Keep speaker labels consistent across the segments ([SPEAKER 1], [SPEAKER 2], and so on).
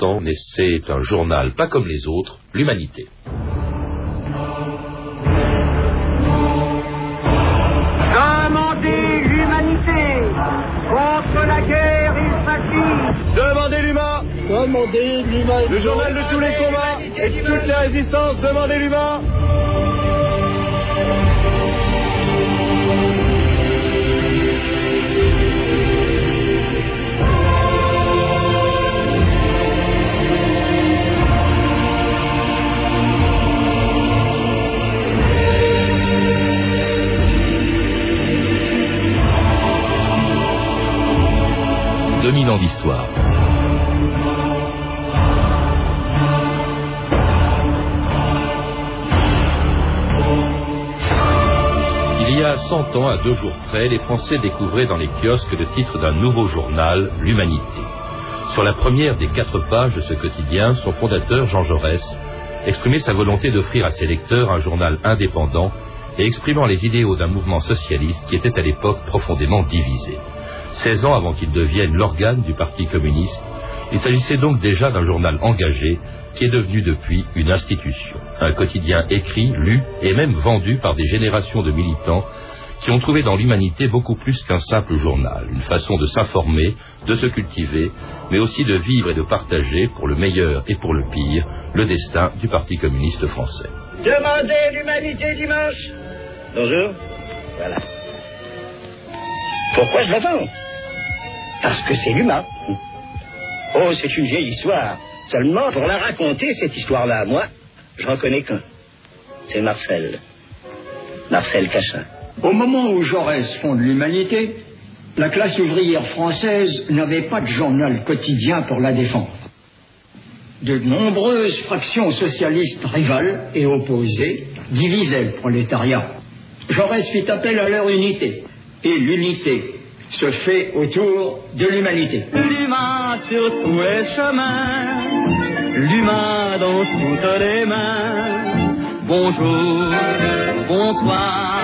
[SPEAKER 1] 100 ans naissait un journal pas comme les autres, l'Humanité.
[SPEAKER 2] Demandez l'humanité? Contre la guerre et le fascisme.
[SPEAKER 3] Demandez l'humain
[SPEAKER 4] Demandez l'humain
[SPEAKER 3] Le journal de tous les combats et de toutes les résistances, demandez l'humain
[SPEAKER 1] Il y a 100 ans, à deux jours près, les Français découvraient dans les kiosques le titre d'un nouveau journal, L'Humanité. Sur la première des quatre pages de ce quotidien, son fondateur, Jean Jaurès, exprimait sa volonté d'offrir à ses lecteurs un journal indépendant et exprimant les idéaux d'un mouvement socialiste qui était à l'époque profondément divisé. 16 ans avant qu'il devienne l'organe du Parti communiste, il s'agissait donc déjà d'un journal engagé qui est devenu depuis une institution. Un quotidien écrit, lu et même vendu par des générations de militants qui ont trouvé dans l'humanité beaucoup plus qu'un simple journal, une façon de s'informer, de se cultiver, mais aussi de vivre et de partager, pour le meilleur et pour le pire, le destin du Parti communiste français.
[SPEAKER 2] Demandez l'humanité dimanche.
[SPEAKER 5] Bonjour. Voilà. Pourquoi je l'attends? Parce que c'est l'humain. Oh, c'est une vieille histoire. Seulement, pour la raconter, cette histoire-là, moi, je reconnais qu'un. C'est Marcel. Marcel Cachin.
[SPEAKER 4] Au moment où Jaurès fonde l'humanité, la classe ouvrière française n'avait pas de journal quotidien pour la défendre. De nombreuses fractions socialistes rivales et opposées divisaient le prolétariat. Jaurès fit appel à leur unité, et l'unité se fait autour de l'humanité.
[SPEAKER 6] L'humain sur tous les chemins, l'humain dans toutes les mains. Bonjour, bonsoir,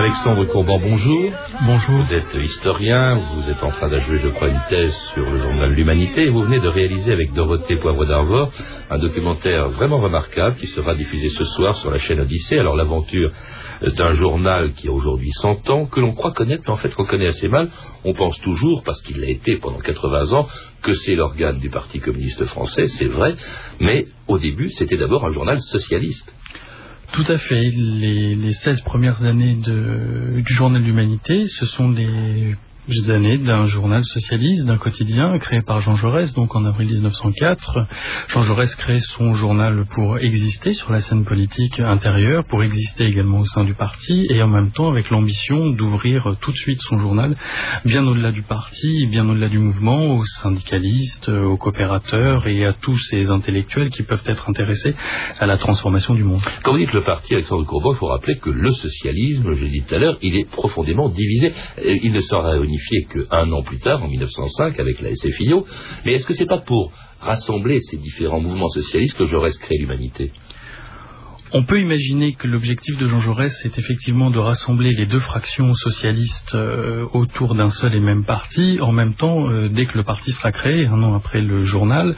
[SPEAKER 1] Alexandre Courban, bonjour.
[SPEAKER 7] Bonjour.
[SPEAKER 1] Vous êtes historien, vous êtes en train d'achever, je crois, une thèse sur le journal L'Humanité, et vous venez de réaliser avec Dorothée Poivre d'Arvor un documentaire vraiment remarquable qui sera diffusé ce soir sur la chaîne Odyssée. Alors l'aventure d'un journal qui a aujourd'hui 100 ans, que l'on croit connaître, mais en fait qu'on connaît assez mal. On pense toujours, parce qu'il l'a été pendant 80 ans, que c'est l'organe du Parti communiste français, c'est vrai, mais au début c'était d'abord un journal socialiste.
[SPEAKER 7] Tout à fait. Les, les 16 premières années de, du journal L'Humanité, ce sont les années d'un journal socialiste, d'un quotidien créé par Jean Jaurès, donc en avril 1904. Jean Jaurès crée son journal pour exister sur la scène politique intérieure, pour exister également au sein du parti, et en même temps avec l'ambition d'ouvrir tout de suite son journal bien au-delà du parti, bien au-delà du mouvement, aux syndicalistes, aux coopérateurs et à tous ces intellectuels qui peuvent être intéressés à la transformation du monde.
[SPEAKER 1] Quand vous dites le parti Alexandre Courban, il faut rappeler que le socialisme, je l'ai dit tout à l'heure, il est profondément divisé. Il ne sera réunifié qu'un an plus tard, en 1905, avec la SFIO. Mais est-ce que c'est pas pour rassembler ces différents mouvements socialistes que Jaurès crée l'humanité?
[SPEAKER 7] On peut imaginer que l'objectif de Jean Jaurès est effectivement de rassembler les deux fractions socialistes euh, autour d'un seul et même parti. En même temps, euh, dès que le parti sera créé, un an après le journal,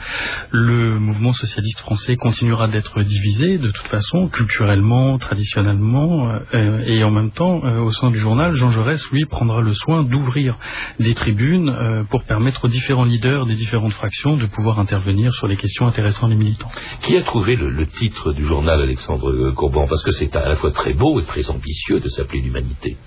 [SPEAKER 7] le mouvement socialiste français continuera d'être divisé de toute façon, culturellement, traditionnellement, euh, et en même temps, au sein du journal, Jean Jaurès, lui, prendra le soin d'ouvrir des tribunes pour permettre aux différents leaders des différentes fractions de pouvoir intervenir sur les questions intéressant les militants.
[SPEAKER 1] Qui a trouvé le titre du journal, Alexandre Courban, parce que c'est à la fois très beau et très ambitieux de s'appeler l'humanité.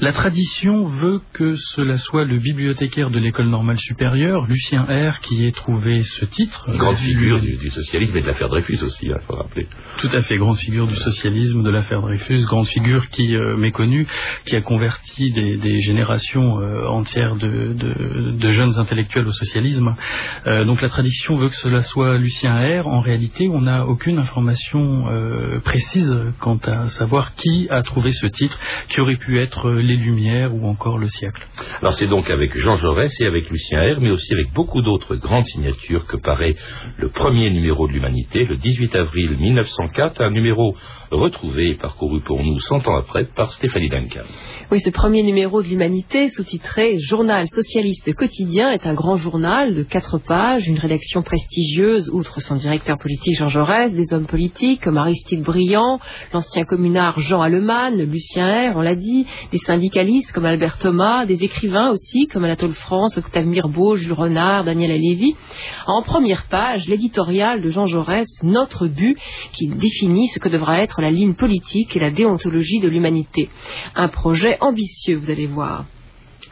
[SPEAKER 7] La tradition veut que cela soit le bibliothécaire de l'école normale supérieure, Lucien R, qui ait trouvé ce titre.
[SPEAKER 1] Une grande figure du, du, socialisme et de l'affaire Dreyfus aussi, il hein, faut rappeler.
[SPEAKER 7] Tout à fait, grande figure du socialisme, de l'affaire Dreyfus, grande figure qui euh, méconnue, qui a converti des, des générations euh, entières de, de, de, jeunes intellectuels au socialisme. Euh, donc la tradition veut que cela soit Lucien R. En réalité, on n'a aucune information précise quant à savoir qui a trouvé ce titre, qui aurait pu être Les Lumières ou encore Le Siècle.
[SPEAKER 1] Alors c'est donc avec Jean Jaurès et avec Lucien R, mais aussi avec beaucoup d'autres grandes signatures que paraît le premier numéro de l'Humanité, le 18 avril 1904, un numéro retrouvé et parcouru pour nous cent ans après par Stéphanie Duncan.
[SPEAKER 8] Oui, ce premier numéro de l'Humanité, sous-titré Journal socialiste quotidien, est un grand journal de quatre pages, une rédaction prestigieuse, outre son directeur politique Jean Jaurès, des hommes politiques comme Aristide Briand, l'ancien communard Jean Allemann, Lucien R, on l'a dit, des syndicalistes comme Albert Thomas, des écrivains aussi comme Anatole France, Octave Mirbeau, Jules Renard, Daniel Alévy. En première page, l'éditorial de Jean Jaurès, Notre but, qui définit ce que devra être la ligne politique et la déontologie de l'humanité. Un projet ambitieux, vous allez voir.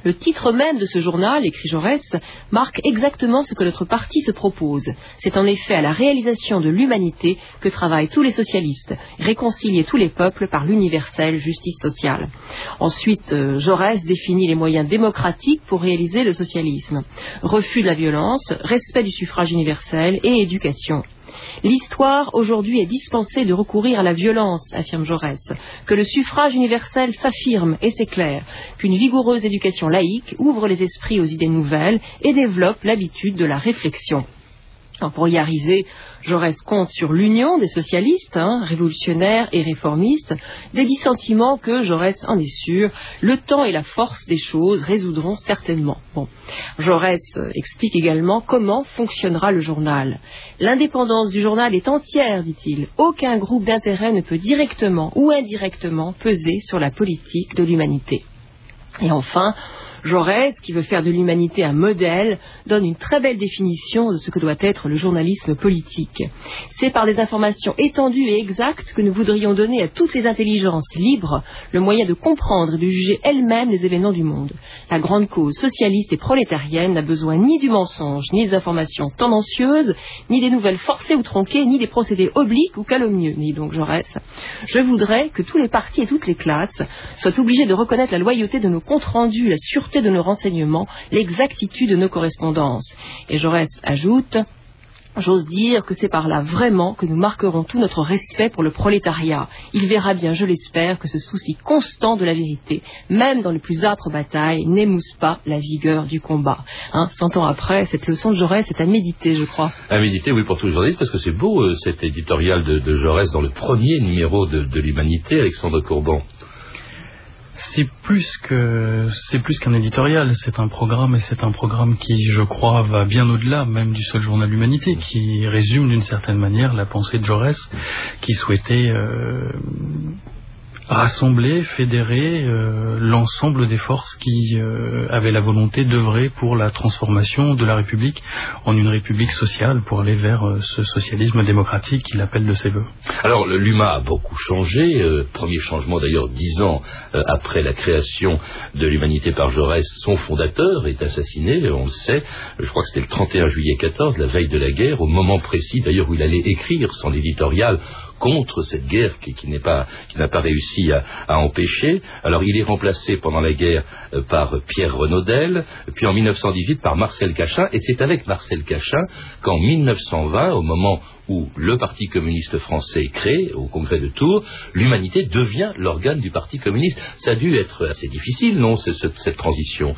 [SPEAKER 8] Le titre même de ce journal, écrit Jaurès, marque exactement ce que notre parti se propose. C'est en effet à la réalisation de l'humanité que travaillent tous les socialistes, réconcilier tous les peuples par l'universelle justice sociale. Ensuite, euh, Jaurès définit les moyens démocratiques pour réaliser le socialisme. Refus de la violence, respect du suffrage universel et éducation. L'histoire aujourd'hui est dispensée de recourir à la violence, affirme Jaurès, que le suffrage universel s'affirme et s'éclaire, qu'une vigoureuse éducation laïque ouvre les esprits aux idées nouvelles et développe l'habitude de la réflexion. Pour y arriver, Jaurès compte sur l'union des socialistes, hein, révolutionnaires et réformistes, des dissentiments que Jaurès en est sûr, le temps et la force des choses résoudront certainement. Bon. Jaurès euh, explique également comment fonctionnera le journal. L'indépendance du journal est entière, dit-il. Aucun groupe d'intérêt ne peut directement ou indirectement peser sur la politique de l'humanité. Et enfin, Jaurès, qui veut faire de l'humanité un modèle, donne une très belle définition de ce que doit être le journalisme politique. C'est par des informations étendues et exactes que nous voudrions donner à toutes les intelligences libres le moyen de comprendre et de juger elles-mêmes les événements du monde. La grande cause socialiste et prolétarienne n'a besoin ni du mensonge, ni des informations tendancieuses, ni des nouvelles forcées ou tronquées, ni des procédés obliques ou calomnieux, ni donc Jaurès. Je voudrais que tous les partis et toutes les classes soient obligés de reconnaître la loyauté de nos comptes rendus, la sûreté de nos renseignements, l'exactitude de nos correspondances. Et Jaurès ajoute J'ose dire que c'est par là vraiment que nous marquerons tout notre respect pour le prolétariat. Il verra bien, je l'espère, que ce souci constant de la vérité, même dans les plus âpres batailles, n'émousse pas la vigueur du combat. Hein, cent ans après, cette leçon de Jaurès est à méditer, je crois.
[SPEAKER 1] À méditer, oui, pour tous les journalistes, parce que c'est beau, euh, cet éditorial de, Jaurès dans le premier numéro de, de l'Humanité, Alexandre Courban.
[SPEAKER 7] C'est plus que c'est plus qu'un éditorial, c'est un programme et c'est un programme qui, je crois, va bien au-delà même du seul journal Humanité, qui résume d'une certaine manière la pensée de Jaurès, qui souhaitait euh, rassembler, fédérer euh, l'ensemble des forces qui euh, avaient la volonté d'œuvrer pour la transformation de la République en une République sociale pour aller vers euh, ce socialisme démocratique qu'il appelle de ses voeux.
[SPEAKER 1] Alors l'UMA a beaucoup changé, premier changement d'ailleurs dix ans après la création de l'humanité par Jaurès, son fondateur est assassiné, on le sait, je crois que c'était le 31 juillet 14, la veille de la guerre, au moment précis d'ailleurs où il allait écrire son éditorial contre cette guerre qui, n'a pas, réussi à, à, empêcher. Alors il est remplacé pendant la guerre euh, par Pierre Renaudel, puis en 1918 par Marcel Cachin, et c'est avec Marcel Cachin qu'en 1920, au moment où le Parti communiste français est créé, au congrès de Tours, l'humanité devient l'organe du Parti communiste. Ça a dû être assez difficile, non, cette transition?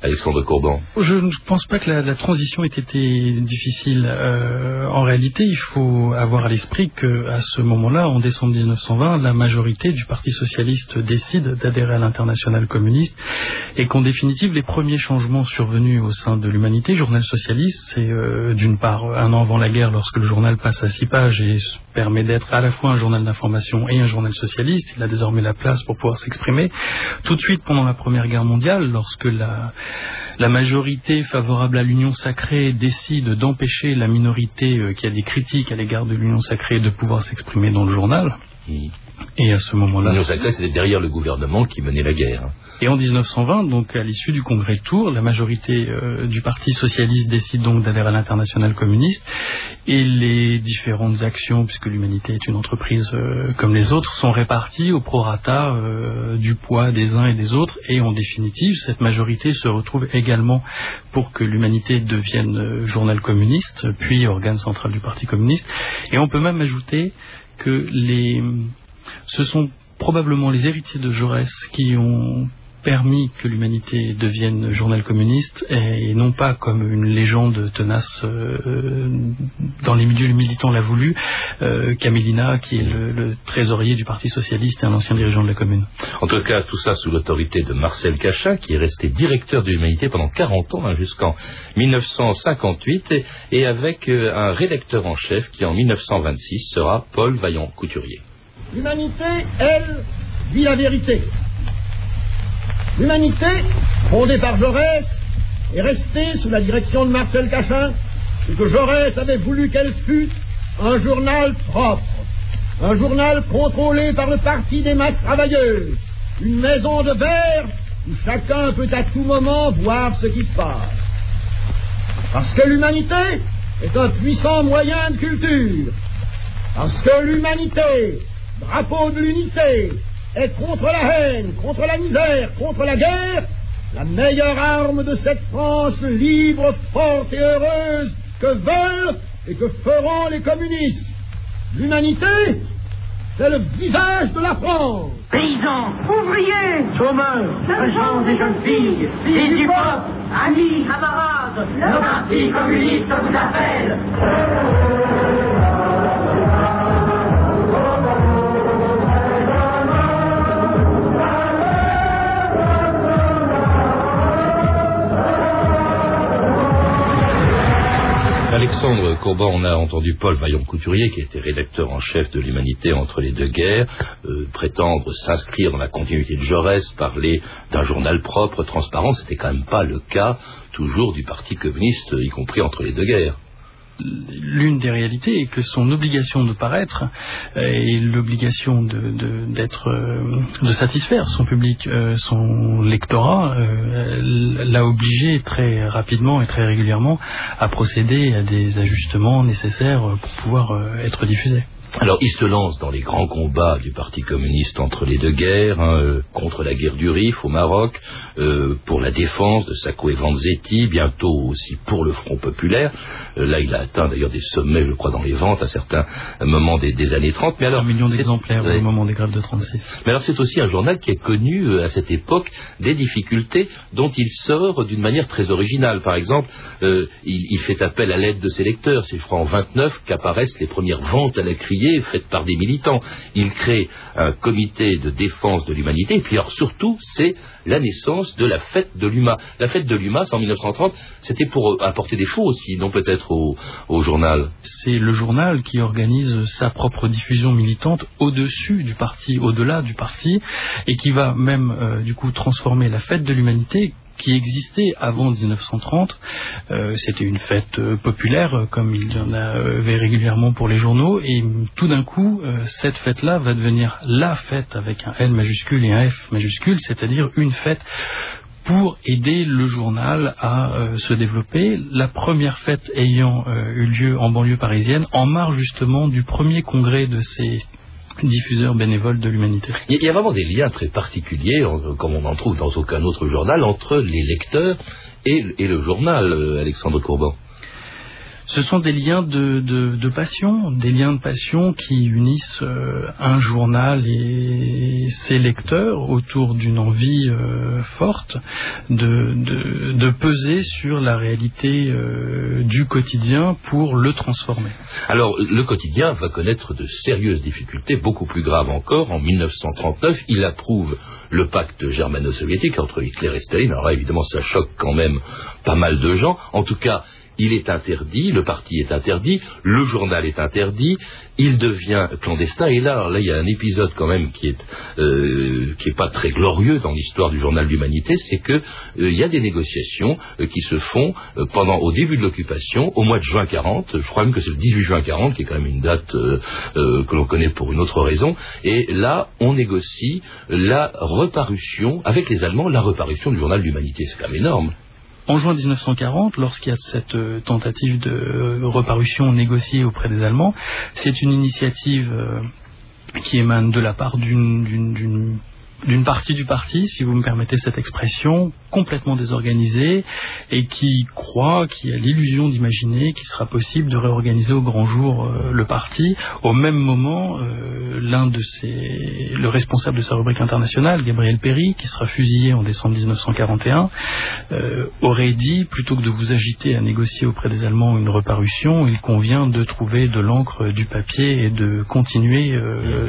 [SPEAKER 1] Alexandre Courban
[SPEAKER 7] Je ne pense pas que la, transition ait été difficile. Euh, en réalité, il faut avoir à l'esprit qu'à ce moment-là, en décembre 1920, la majorité du Parti socialiste décide d'adhérer à l'international communiste et qu'en définitive, les premiers changements survenus au sein de l'humanité, journal socialiste, c'est euh, d'une part un an avant la guerre, lorsque le journal passe à six pages et permet d'être à la fois un journal d'information et un journal socialiste. Il a désormais la place pour pouvoir s'exprimer. Tout de suite, pendant la Première Guerre mondiale, lorsque la la majorité favorable à l'union sacrée décide d'empêcher la minorité euh, qui a des critiques à l'égard de l'union sacrée de pouvoir s'exprimer dans le journal. Et à ce moment-là.
[SPEAKER 1] C'était derrière le gouvernement qui menait la guerre.
[SPEAKER 7] Et en 1920, donc à l'issue du congrès de Tours, la majorité euh, du Parti socialiste décide donc d'adhérer à l'international communiste. Et les différentes actions, puisque l'humanité est une entreprise euh, comme les autres, sont réparties au prorata euh, du poids des uns et des autres. Et en définitive, cette majorité se retrouve également pour que l'humanité devienne journal communiste, puis organe central du Parti communiste. Et on peut même ajouter que les, ce sont probablement les héritiers de Jaurès qui ont permis que l'humanité devienne journal communiste et non pas comme une légende tenace euh, dans les milieux militants l'a voulu, euh, Camélina qui est le, trésorier du Parti socialiste et un ancien dirigeant de la commune.
[SPEAKER 1] En tout cas, tout ça sous l'autorité de Marcel Cachin qui est resté directeur de l'humanité pendant 40 ans, hein, jusqu'en 1958, et, avec euh, un rédacteur en chef qui en 1926 sera Paul Vaillant-Couturier.
[SPEAKER 9] L'humanité, elle, dit la vérité. L'humanité, fondée par Jaurès, est restée sous la direction de Marcel Cachin, et que Jaurès avait voulu qu'elle fût un journal propre, un journal contrôlé par le parti des masses travailleuses, une maison de verre où chacun peut à tout moment voir ce qui se passe. Parce que l'humanité est un puissant moyen de culture, parce que l'humanité, drapeau de l'unité, est contre la haine, contre la misère, contre la guerre, la meilleure arme de cette France libre, forte et heureuse que veulent et que feront les communistes. L'humanité, c'est le visage de la France.
[SPEAKER 2] Paysans, ouvriers, chômeurs, jeunes et jeunes filles, filles du peuple, amis, camarades, le Parti communiste vous appelle.
[SPEAKER 1] Alexandre Courban, on a entendu Paul Vaillant-Couturier, qui était rédacteur en chef de l'Humanité entre les deux guerres, euh, prétendre s'inscrire dans la continuité de Jaurès, parler d'un journal propre, transparent. C'était quand même pas le cas toujours du Parti communiste, y compris entre les deux guerres
[SPEAKER 7] l'une des réalités est que son obligation de paraître euh, et l'obligation de, d'être euh, de satisfaire son public, euh, son lectorat, l'a obligé très rapidement et très régulièrement à procéder à des ajustements nécessaires pour pouvoir être diffusé.
[SPEAKER 1] Alors il se lance dans les grands combats du Parti communiste entre les deux guerres, hein, euh, contre la guerre du Rif au Maroc, euh, pour la défense de Sacco et Vanzetti, bientôt aussi pour le Front populaire. Euh, là il a atteint d'ailleurs des sommets, je crois, dans les ventes à certains moments des, années 30.
[SPEAKER 7] Mais alors, un million d'exemplaires au moment des grèves de 36.
[SPEAKER 1] Mais alors c'est aussi un journal qui a connu à cette époque des difficultés dont il sort d'une manière très originale. Par exemple, il, il, fait appel à l'aide de ses lecteurs. C'est je crois en 29 qu'apparaissent les premières ventes à la crise faite par des militants. Il crée un comité de défense de l'humanité. Et puis alors surtout, c'est la naissance de la fête de l'UMA. La fête de l'UMA, c'est en 1930, c'était pour apporter des faux aussi, non peut-être au, journal.
[SPEAKER 7] C'est le journal qui organise sa propre diffusion militante au-dessus du parti, au-delà du parti, et qui va même euh, du coup transformer la fête de l'humanité qui existait avant 1930. Euh, c'était une fête euh, populaire, euh, comme il y en avait régulièrement pour les journaux, et tout d'un coup, cette fête-là va devenir la fête avec un L majuscule et un F majuscule, c'est-à-dire une fête pour aider le journal à se développer. La première fête ayant eu lieu en banlieue parisienne, en marge justement du premier congrès de ces diffuseur bénévole de l'humanité.
[SPEAKER 1] Il y a vraiment des liens très particuliers, comme on n'en trouve dans aucun autre journal, entre les lecteurs et, le journal, euh, Alexandre Courban
[SPEAKER 7] ce sont des liens de, passion, des liens de passion qui unissent euh, un journal et ses lecteurs autour d'une envie euh, forte de, de, peser sur la réalité euh, du quotidien pour le transformer.
[SPEAKER 1] Alors, le quotidien va connaître de sérieuses difficultés, beaucoup plus graves encore. En 1939, il approuve le pacte germano-soviétique entre Hitler et Staline. Alors évidemment, ça choque quand même pas mal de gens. En tout cas, il est interdit, le parti est interdit, le journal est interdit, il devient clandestin. Et là, là, il y a un épisode quand même qui est euh, qui est pas très glorieux dans l'histoire du journal d'Humanité, c'est que euh, il y a des négociations euh, qui se font pendant au début de l'occupation, au mois de juin 40. Je crois même que c'est le 18 juin 40, qui est quand même une date que l'on connaît pour une autre raison. Et là, on négocie la reparution avec les Allemands, la reparution du journal d'Humanité. C'est quand même énorme.
[SPEAKER 7] En juin 1940, lorsqu'il y a cette euh, tentative de euh, reparution négociée auprès des Allemands, c'est une initiative euh, qui émane de la part d'une d'une partie du parti, si vous me permettez cette expression, complètement désorganisée et qui croit, qui a l'illusion d'imaginer qu'il sera possible de réorganiser au grand jour euh, le parti. Au même moment, euh, l'un de ses, le responsable de sa rubrique internationale, Gabriel Péry, qui sera fusillé en décembre 1941, euh, aurait dit plutôt que de vous agiter à négocier auprès des Allemands une reparution, il convient de trouver de l'encre, du papier et de continuer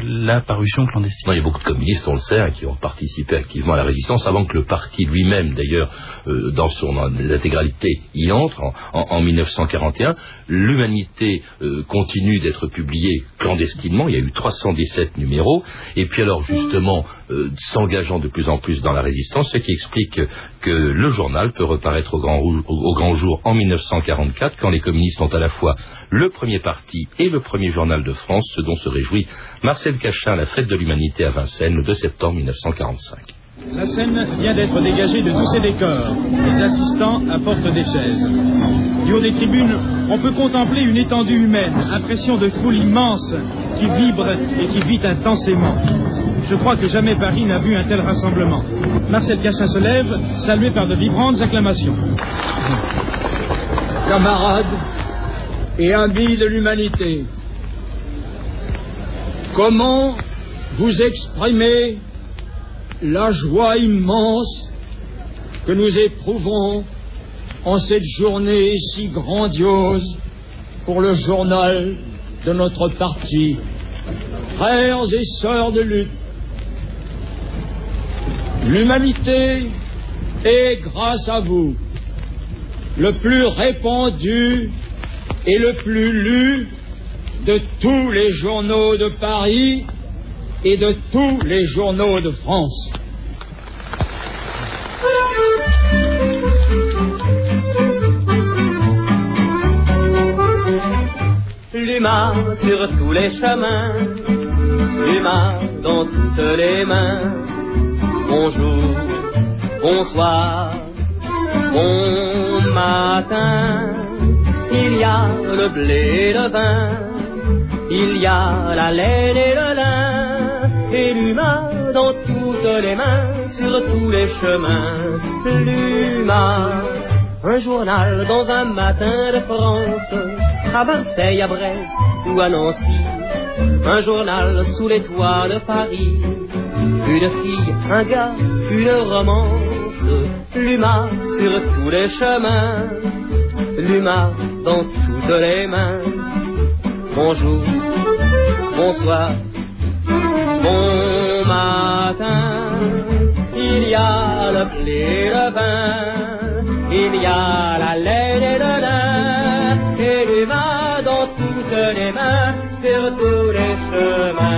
[SPEAKER 7] la parution clandestine.
[SPEAKER 1] il y a beaucoup de communistes, on le sait, hein, qui ont participé activement à la résistance avant que le parti lui-même, d'ailleurs, euh, dans son intégralité, y entre en, 1941. L'Humanité euh, continue d'être publiée clandestinement. Il y a eu 317 numéros. Et puis alors, justement, euh, s'engageant de plus en plus dans la résistance, ce qui explique que le journal peut reparaître au grand, jour en 1944, quand les communistes ont à la fois le premier parti et le premier journal de France, ce dont se réjouit Marcel Cachin à la fête de l'humanité à Vincennes le 2 septembre 1945.
[SPEAKER 10] La scène vient d'être dégagée de tous ses décors. Les assistants apportent des chaises. Du haut des tribunes, on peut contempler une étendue humaine, impression de foule immense qui vibre et qui vit intensément. Je crois que jamais Paris n'a vu un tel rassemblement. Marcel Cachin se lève, salué par de vibrantes acclamations.
[SPEAKER 9] Camarades, et amis de l'humanité. Comment vous exprimer la joie immense que nous éprouvons en cette journée si grandiose pour le journal de notre parti. Frères et sœurs de lutte, l'humanité est, grâce à vous, le plus répandu et le plus lu de tous les journaux de Paris et de tous les journaux de France.
[SPEAKER 6] L'humain sur tous les chemins, l'humain dans toutes les mains. Bonjour, bonsoir, bon matin il y a le blé et le vin, il y a la laine et le lin, et l'humain dans toutes les mains, sur tous les chemins. L'humain, un journal dans un matin de France, à Marseille, à Brest ou à Nancy, un journal sous les toits de Paris, une fille, un gars, une romance, l'humain sur tous les chemins. L'humain dans toutes les mains. Bonjour, bonsoir, bon matin. Il y a le blé, le vin, il y a la laine et le lin, et l'humain dans toutes les mains, sur tous les chemins.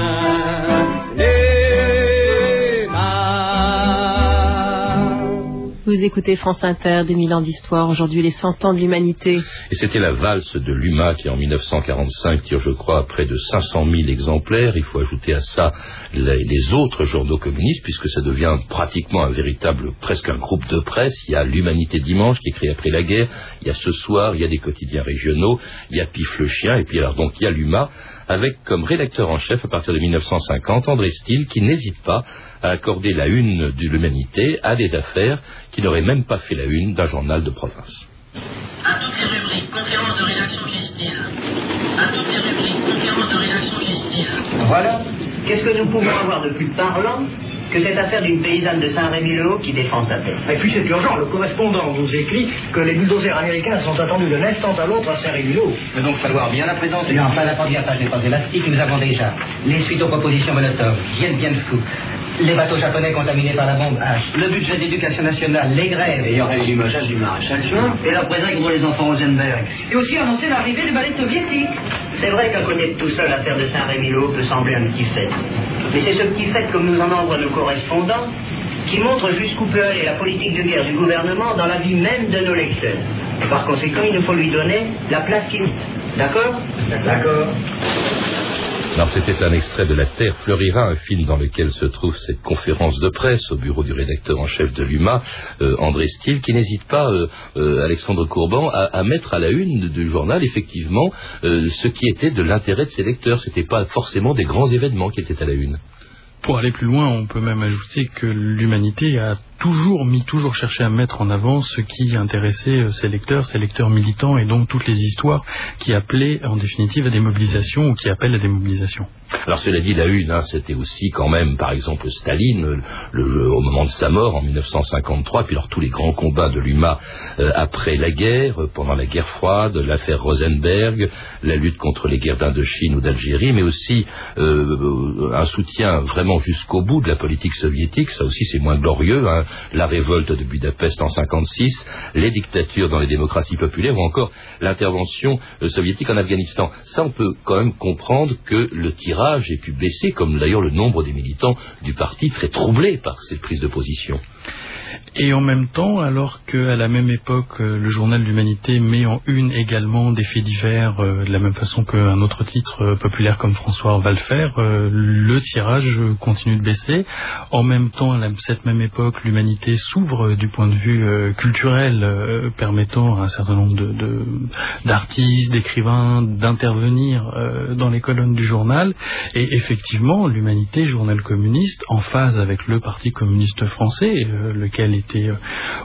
[SPEAKER 8] Vous écoutez France Inter, 2000 ans d'histoire, aujourd'hui les 100 ans de l'humanité.
[SPEAKER 1] Et c'était la valse de l'UMA qui en 1945 tire, je crois, près de 500 000 exemplaires. Il faut ajouter à ça les, autres journaux communistes, puisque ça devient pratiquement un véritable, presque un groupe de presse. Il y a l'Humanité Dimanche qui créé après la guerre, il y a Ce Soir, il y a des quotidiens régionaux, il y a Pif le Chien, et puis alors donc il y a l'UMA, avec comme rédacteur en chef à partir de 1950 André Steele, qui n'hésite pas à accorder la une de l'humanité à des affaires qui n'auraient même pas fait la une d'un journal de province.
[SPEAKER 11] À toutes les rubriques, conférence de rédaction. À toutes les rubriques, conférence de rédaction.
[SPEAKER 12] Voilà. Qu'est-ce que nous pouvons avoir de plus parlant que cette affaire d'une paysanne de Saint-Rémy-le-Haut qui défend sa terre.
[SPEAKER 13] Et puis c'est urgent, le correspondant nous écrit que les bulldozers américains sont attendus d'un instant à l'autre à Saint-Rémy-le-Haut.
[SPEAKER 12] Mais donc falloir bien la présenter. Non, pas la première page des élastiques, nous avons déjà les suites aux propositions Molotov, viennent bien de fou les bateaux japonais contaminés par la bombe H, le budget d'éducation nationale, les grèves.
[SPEAKER 13] Et il y aurait du du maréchal Juin.
[SPEAKER 12] Et la présence pour les enfants Rosenberg.
[SPEAKER 13] Et aussi annoncer l'arrivée du ballet soviétique.
[SPEAKER 12] C'est vrai qu'à connaître tout ça, l'affaire de Saint-Rémy-Lô peut sembler un petit fait. Mais c'est ce petit fait, comme nous en envoient nos correspondants, qui montre jusqu'où peut aller la politique de guerre du gouvernement dans la vie même de nos lecteurs. par conséquent, il nous faut lui donner la place qu'il. D'accord?
[SPEAKER 13] D'accord.
[SPEAKER 1] Alors c'était un extrait de La Terre fleurira, un film dans lequel se trouve cette conférence de presse au bureau du rédacteur en chef de l'UMA, euh, André Steele, qui n'hésite pas, euh, euh, Alexandre Courban, à, mettre à la une du journal effectivement ce qui était de l'intérêt de ses lecteurs. C'était pas forcément des grands événements qui étaient à la une.
[SPEAKER 7] Pour aller plus loin, on peut même ajouter que l'humanité a toujours mis, toujours cherché à mettre en avant ce qui intéressait euh, ses lecteurs, ses lecteurs militants, et donc toutes les histoires qui appelaient en définitive à des mobilisations ou qui appellent à des mobilisations.
[SPEAKER 1] Alors cela dit, la une, hein, c'était aussi quand même, par exemple, Staline, au moment de sa mort en 1953, puis alors tous les grands combats de l'UMA euh, après la guerre, euh, pendant la guerre froide, l'affaire Rosenberg, la lutte contre les guerres d'Indochine ou d'Algérie, mais aussi euh, un soutien vraiment jusqu'au bout de la politique soviétique, ça aussi c'est moins glorieux, hein, la révolte de Budapest en 56, les dictatures dans les démocraties populaires ou encore l'intervention soviétique en Afghanistan. Ça on peut quand même comprendre que le tirage ait pu baisser, comme d'ailleurs le nombre des militants du parti très troublés par cette prise de position.
[SPEAKER 7] Et en même temps, alors qu'à la même époque, euh, le journal L'Humanité met en une également des faits divers, euh, de la même façon qu'un autre titre euh, populaire comme François va le faire, le tirage continue de baisser. En même temps, à cette même époque, l'Humanité s'ouvre du point de vue culturel, permettant à un certain nombre d'artistes, d'écrivains d'intervenir dans les colonnes du journal. Et effectivement, l'Humanité, journal communiste, en phase avec le Parti communiste français, lequel était euh,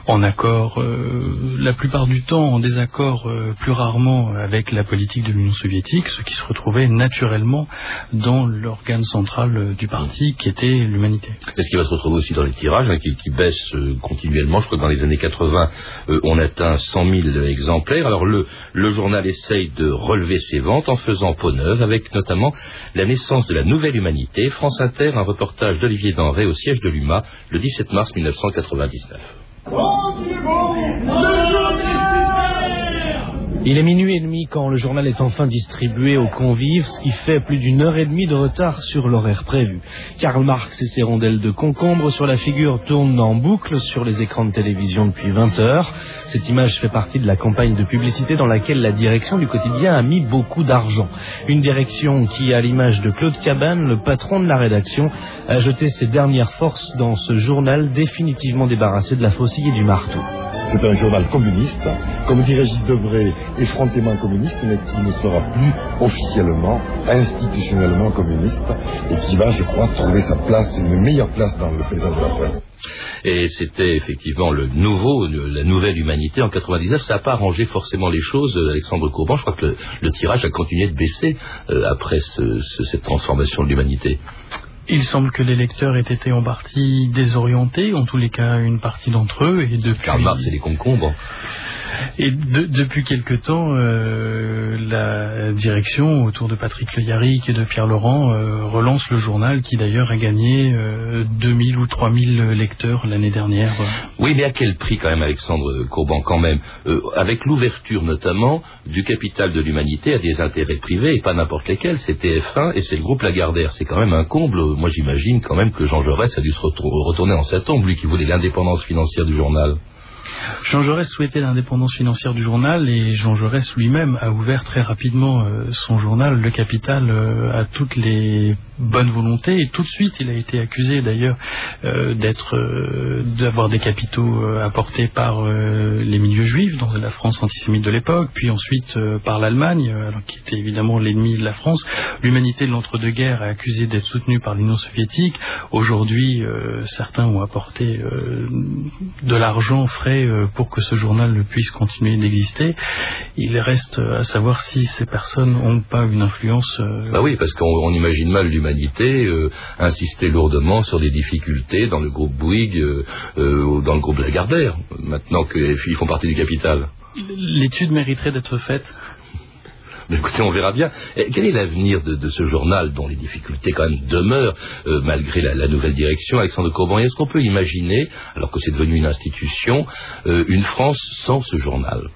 [SPEAKER 7] en accord, euh, la plupart du temps en désaccord euh, plus rarement avec la politique de l'Union soviétique, ce qui se retrouvait naturellement dans l'organe central du parti qui était l'humanité.
[SPEAKER 1] Et ce qui va se retrouver aussi dans les tirages, hein, qui, baissent continuellement? Je crois que dans les années 80, on atteint 100 000 exemplaires. Alors le, le journal essaye de relever ses ventes en faisant peau neuve, avec notamment la naissance de la nouvelle humanité. France Inter, un reportage d'Olivier Denré au siège de l'UMA le 17 mars で
[SPEAKER 14] した。Il est minuit et demi quand le journal est enfin distribué aux convives, ce qui fait plus d'une heure et demie de retard sur l'horaire prévu. Karl Marx et ses rondelles de concombre sur la figure tournent en boucle sur les écrans de télévision depuis 20 heures. Cette image fait partie de la campagne de publicité dans laquelle la direction du quotidien a mis beaucoup d'argent. Une direction qui, à l'image de Claude Cabane, le patron de la rédaction, a jeté ses dernières forces dans ce journal définitivement débarrassé de la faucille et du marteau.
[SPEAKER 15] C'est un journal communiste, comme dirait Gilles Debré, effrontément communiste, mais qui ne sera plus officiellement, institutionnellement communiste, et qui va, je crois, trouver sa place, une meilleure place dans le présent de la presse.
[SPEAKER 1] Et c'était effectivement le nouveau, la nouvelle humanité en 99. Ça n'a pas arrangé forcément les choses, Alexandre Courban. Je crois que le, tirage a continué de baisser euh, après cette transformation de l'humanité.
[SPEAKER 7] Il semble que les lecteurs aient été en partie désorientés, en tous les cas une partie d'entre eux, et depuis...
[SPEAKER 1] Karl Marx et les concombres.
[SPEAKER 7] Et depuis quelque temps, euh, la direction autour de Patrick Le Yarrick et de Pierre Laurent euh, relance le journal qui d'ailleurs a gagné euh, 2000 ou 3000 lecteurs l'année dernière.
[SPEAKER 1] Oui, mais à quel prix quand même, Alexandre Courban, quand même? Euh, Avec l'ouverture notamment du capital de l'humanité à des intérêts privés, et pas n'importe lesquels, c'est TF1 et c'est le groupe Lagardère. C'est quand même un comble. Moi j'imagine quand même que Jean Jaurès a dû se retourner en sa tombe, lui qui voulait l'indépendance financière du journal.
[SPEAKER 7] Jean Jaurès souhaitait l'indépendance financière du journal et Jean Jaurès lui-même a ouvert très rapidement euh, son journal, Le Capital, euh, à toutes les bonnes volontés et tout de suite il a été accusé d'ailleurs euh, d'être, d'avoir des capitaux apportés par les milieux juifs dans la France antisémite de l'époque, puis ensuite par l'Allemagne, qui était évidemment l'ennemi de la France. L'humanité de l'entre-deux-guerres est accusée d'être soutenue par l'Union soviétique. Aujourd'hui, certains ont apporté de l'argent frais pour que ce journal puisse continuer d'exister. Il reste à savoir si ces personnes n'ont pas une influence.
[SPEAKER 1] Euh, bah oui, parce qu'on imagine mal l'humanité euh, insister lourdement sur des difficultés dans le groupe Bouygues ou dans le groupe Lagardère, maintenant qu'ils font partie du capital.
[SPEAKER 7] L'étude mériterait d'être faite
[SPEAKER 1] écoutez, on verra bien. quel est l'avenir de, ce journal dont les difficultés quand même demeurent euh, malgré la, nouvelle direction, Alexandre Courban Est-ce qu'on peut imaginer, alors que c'est devenu une institution, euh, une France sans ce journal?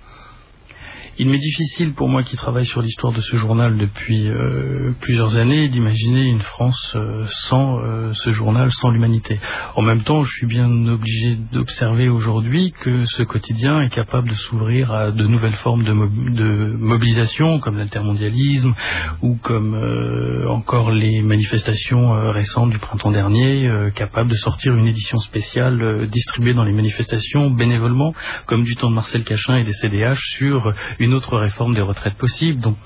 [SPEAKER 7] Il m'est difficile pour moi qui travaille sur l'histoire de ce journal depuis euh, plusieurs années d'imaginer une France euh, sans euh, ce journal, sans l'humanité. En même temps, je suis bien obligé d'observer aujourd'hui que ce quotidien est capable de s'ouvrir à de nouvelles formes de, de mobilisation, comme l'altermondialisme ou comme encore les manifestations récentes du printemps dernier, capable de sortir une édition spéciale distribuée dans les manifestations bénévolement, comme du temps de Marcel Cachin et des CDH sur une autre réforme des retraites possible. Donc,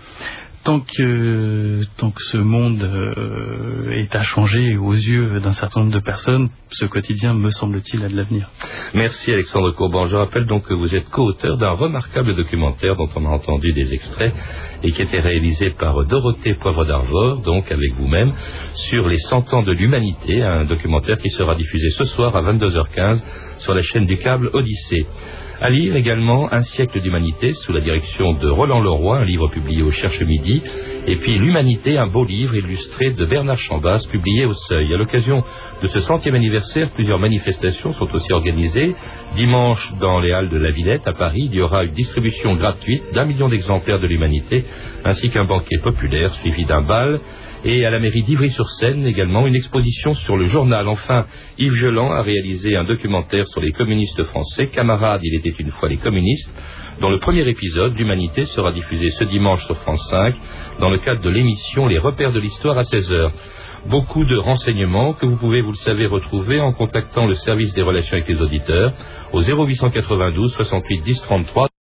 [SPEAKER 7] tant que tant que ce monde euh, est à changer aux yeux d'un certain nombre de personnes, ce quotidien, me semble-t-il, a de l'avenir.
[SPEAKER 1] Merci Alexandre Courban. Je rappelle donc que vous êtes co-auteur d'un remarquable documentaire dont on a entendu des extraits et qui était réalisé par Dorothée Poivre d'Arvor, donc avec vous-même, sur les 100 ans de l'humanité, un documentaire qui sera diffusé ce soir à 22h15 sur la chaîne du câble Odyssée. À lire également Un siècle d'humanité sous la direction de Roland Leroy, un livre publié au Cherche Midi, et puis L'humanité, un beau livre illustré de Bernard Chambas, publié au Seuil. À l'occasion de ce centième anniversaire, plusieurs manifestations sont aussi organisées. Dimanche, dans les Halles de la Villette, à Paris, il y aura une distribution gratuite d'un million d'exemplaires de l'humanité, ainsi qu'un banquet populaire suivi d'un bal et à la mairie d'Ivry-sur-Seine également une exposition sur le journal. Enfin, Yves Geland a réalisé un documentaire sur les communistes français, Camarades, il était une fois les communistes, dont le premier épisode, L'Humanité, sera diffusé ce dimanche sur France 5 dans le cadre de l'émission Les repères de l'histoire à 16h. Beaucoup de renseignements que vous pouvez, vous le savez, retrouver en contactant le service des relations avec les auditeurs au 0892 68 10 33.